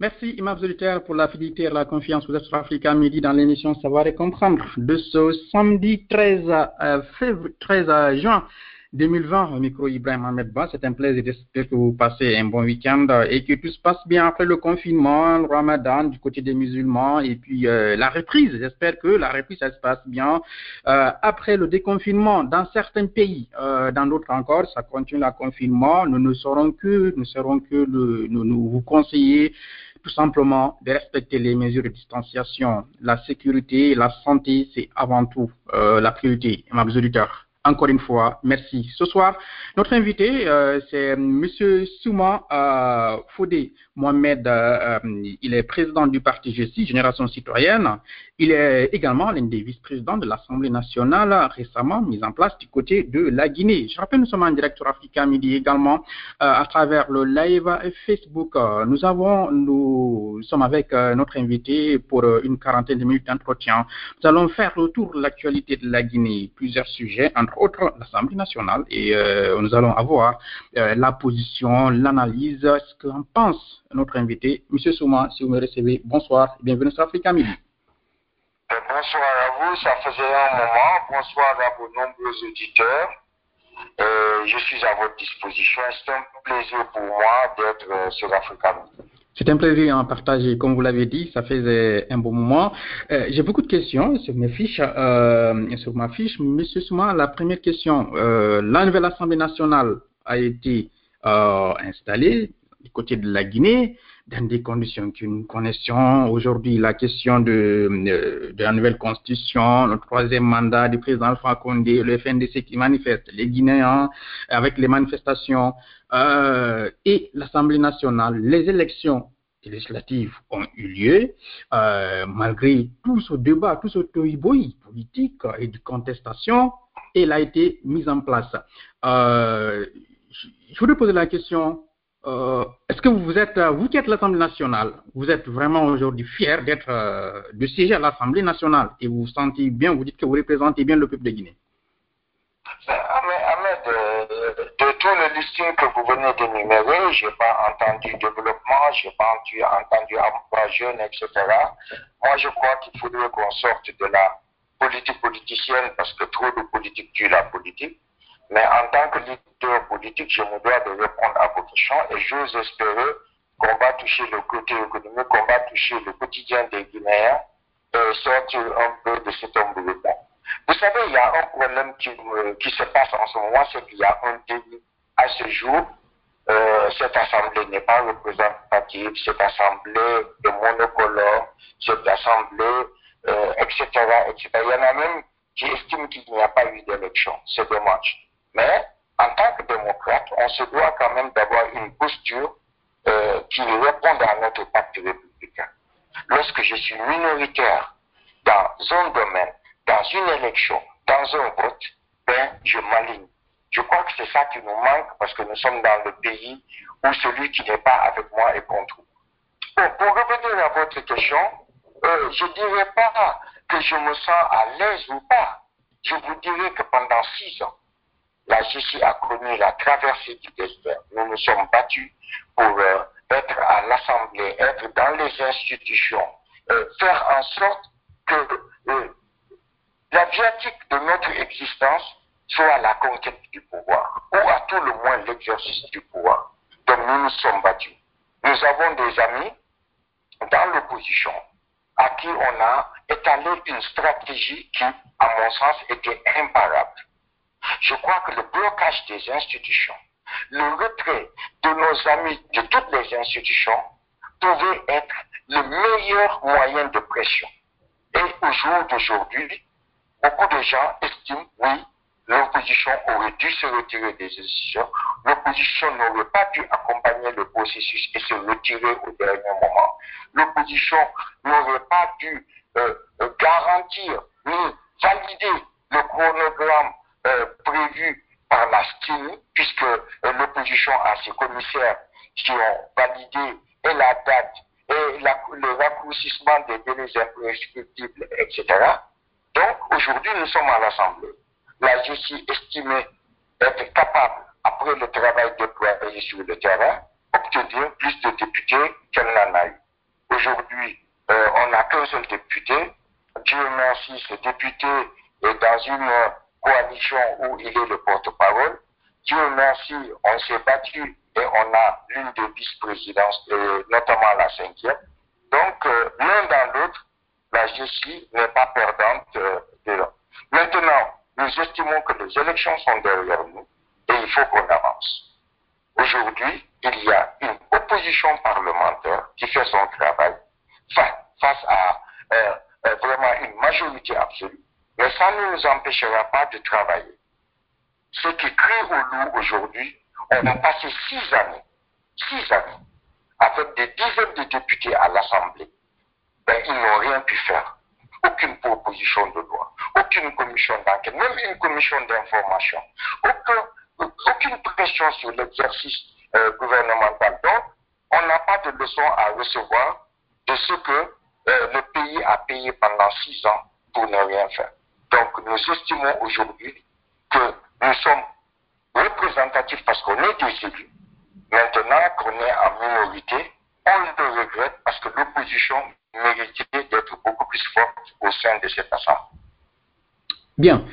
Merci, Imam Solitaire, pour la fidélité et la confiance. Vous êtes sur Midi dans l'émission Savoir et Comprendre de ce samedi 13, euh, février, 13 juin 2020, au micro Ibrahim Ahmed Ba. C'est un plaisir. J'espère que vous passez un bon week-end et que tout se passe bien après le confinement, le ramadan du côté des musulmans et puis euh, la reprise. J'espère que la reprise, ça se passe bien euh, après le déconfinement dans certains pays. Euh, dans d'autres encore, ça continue le confinement. Nous ne serons que, nous serons que le, nous, nous vous conseiller tout simplement de respecter les mesures de distanciation. La sécurité, la santé, c'est avant tout euh, la priorité, mes auditeurs. Encore une fois, merci. Ce soir, notre invité, euh, c'est Monsieur Souma euh, Mohamed. Euh, il est président du parti GESI, Génération Citoyenne. Il est également l'un des vice-présidents de l'Assemblée nationale récemment mise en place du côté de la Guinée. Je rappelle, nous sommes en direct sur Africa Midi également euh, à travers le live Facebook. Nous avons, nous sommes avec euh, notre invité pour euh, une quarantaine de minutes d'entretien. Nous allons faire le tour de l'actualité de la Guinée, plusieurs sujets, autres l'Assemblée nationale, et euh, nous allons avoir euh, la position, l'analyse, ce qu'en pense notre invité. Monsieur Souma, si vous me recevez, bonsoir et bienvenue sur Africa Midi. Bonsoir à vous, ça faisait un moment. Bonsoir à vos nombreux auditeurs. Euh, je suis à votre disposition. C'est un plaisir pour moi d'être euh, sur Africa Midi. C'est un plaisir à partager, comme vous l'avez dit, ça faisait un bon moment. Euh, J'ai beaucoup de questions sur mes fiches, euh, sur ma fiche. Monsieur Souma, la première question, euh, la nouvelle Assemblée nationale a été euh, installée du côté de la Guinée dans des conditions que nous connaissons. Aujourd'hui, la question de, euh, de la nouvelle constitution, le troisième mandat du président Alpha Condé, le FNDC qui manifeste, les Guinéens avec les manifestations euh, et l'Assemblée nationale, les élections législatives ont eu lieu, euh, malgré tout ce débat, tout ce tohubohi politique et de contestation, elle a été mise en place. Je voudrais poser la question, euh, est-ce que vous êtes, euh, vous qui êtes l'Assemblée nationale, vous êtes vraiment aujourd'hui fier d'être, euh, de siéger à l'Assemblée nationale et vous vous sentez bien, vous dites que vous représentez bien le peuple de Guinée? Ahmed, euh, de tout le listing que vous venez d'énumérer, je n'ai pas entendu développement, je n'ai pas entendu, entendu emploi jeune, etc. Moi, je crois qu'il faudrait qu'on sorte de la politique politicienne parce que trop de politique tue la politique. Mais en tant que leader politique, je me dois de répondre à vos questions et j'ose espérer qu'on va toucher le côté économique, qu'on va toucher le quotidien des Guinéens et sortir un peu de cet embryon. Vous savez, il y a un problème qui, me- qui se passe en ce moment, c'est qu'il y a un délit. À ce jour, euh, cette assemblée n'est pas représentative, cette assemblée est monocolore, cette assemblée, euh, etc., etc. Il y en a même qui estiment qu'il n'y a pas eu d'élection. C'est dommage. Mais en tant que démocrate, on se doit quand même d'avoir une posture euh, qui réponde à notre pacte républicain. Lorsque je suis minoritaire dans un domaine, dans une élection, dans un vote, ben, je m'aligne. Je crois que c'est ça qui nous manque parce que nous sommes dans le pays où celui qui n'est pas avec moi est contre moi. Pour revenir à votre question, euh, je ne dirais pas que je me sens à l'aise ou pas. Je vous dirais que pendant six ans, la GC a connu la traversée du désert. Nous nous sommes battus pour euh, être à l'Assemblée, être dans les institutions, faire en sorte que euh, la viatique de notre existence soit la conquête du pouvoir, ou à tout le moins l'exercice du pouvoir. Donc nous nous sommes battus. Nous avons des amis dans l'opposition à qui on a étalé une stratégie qui, à mon sens, était imparable. Je crois que le blocage des institutions, le retrait de nos amis de toutes les institutions pouvait être le meilleur moyen de pression. Et au jour d'aujourd'hui, beaucoup de gens estiment, oui, l'opposition aurait dû se retirer des institutions, l'opposition n'aurait pas dû accompagner le processus et se retirer au dernier moment. L'opposition n'aurait pas dû euh, euh, garantir ni valider le chronogramme euh, prévu par la STINI, puisque euh, l'opposition a ses commissaires qui ont validé et la date et la- le raccourcissement des délais imprescriptibles, etc. Donc, aujourd'hui, nous sommes à l'Assemblée. La justice estimée être capable, après le travail déployé sur le terrain, obtenir plus de députés qu'elle n'en a eu. Aujourd'hui, euh, on n'a qu'un seul député. Dieu merci, ce député est dans une coalition où il est le porte-parole. Dieu merci, on s'est battu et on a l'une des vice-présidences, notamment la cinquième. Donc, euh, l'un dans l'autre, la justice n'est pas perdante euh, de. Maintenant, nous estimons que les élections sont derrière nous et il faut qu'on avance. Aujourd'hui, il y a une opposition parlementaire qui fait son travail face à euh, vraiment une majorité absolue, mais ça ne nous empêchera pas de travailler. Ceux qui crient au loup aujourd'hui, on a passé six années, six années, avec des dizaines de députés à l'Assemblée. Ben, ils n'ont rien pu faire. Aucune proposition de loi, aucune commission d'enquête, même une commission d'information, aucune pression sur l'exercice euh, gouvernemental. Donc, on n'a pas de leçon à recevoir de ce que euh, le pays a payé pendant six ans pour ne rien faire. Donc, nous estimons aujourd'hui que nous sommes représentatifs parce qu'on est des élus. Maintenant qu'on est en minorité, on le regrette parce que l'opposition méritait d'être beaucoup plus forte au sein de cette assemblée. Bien.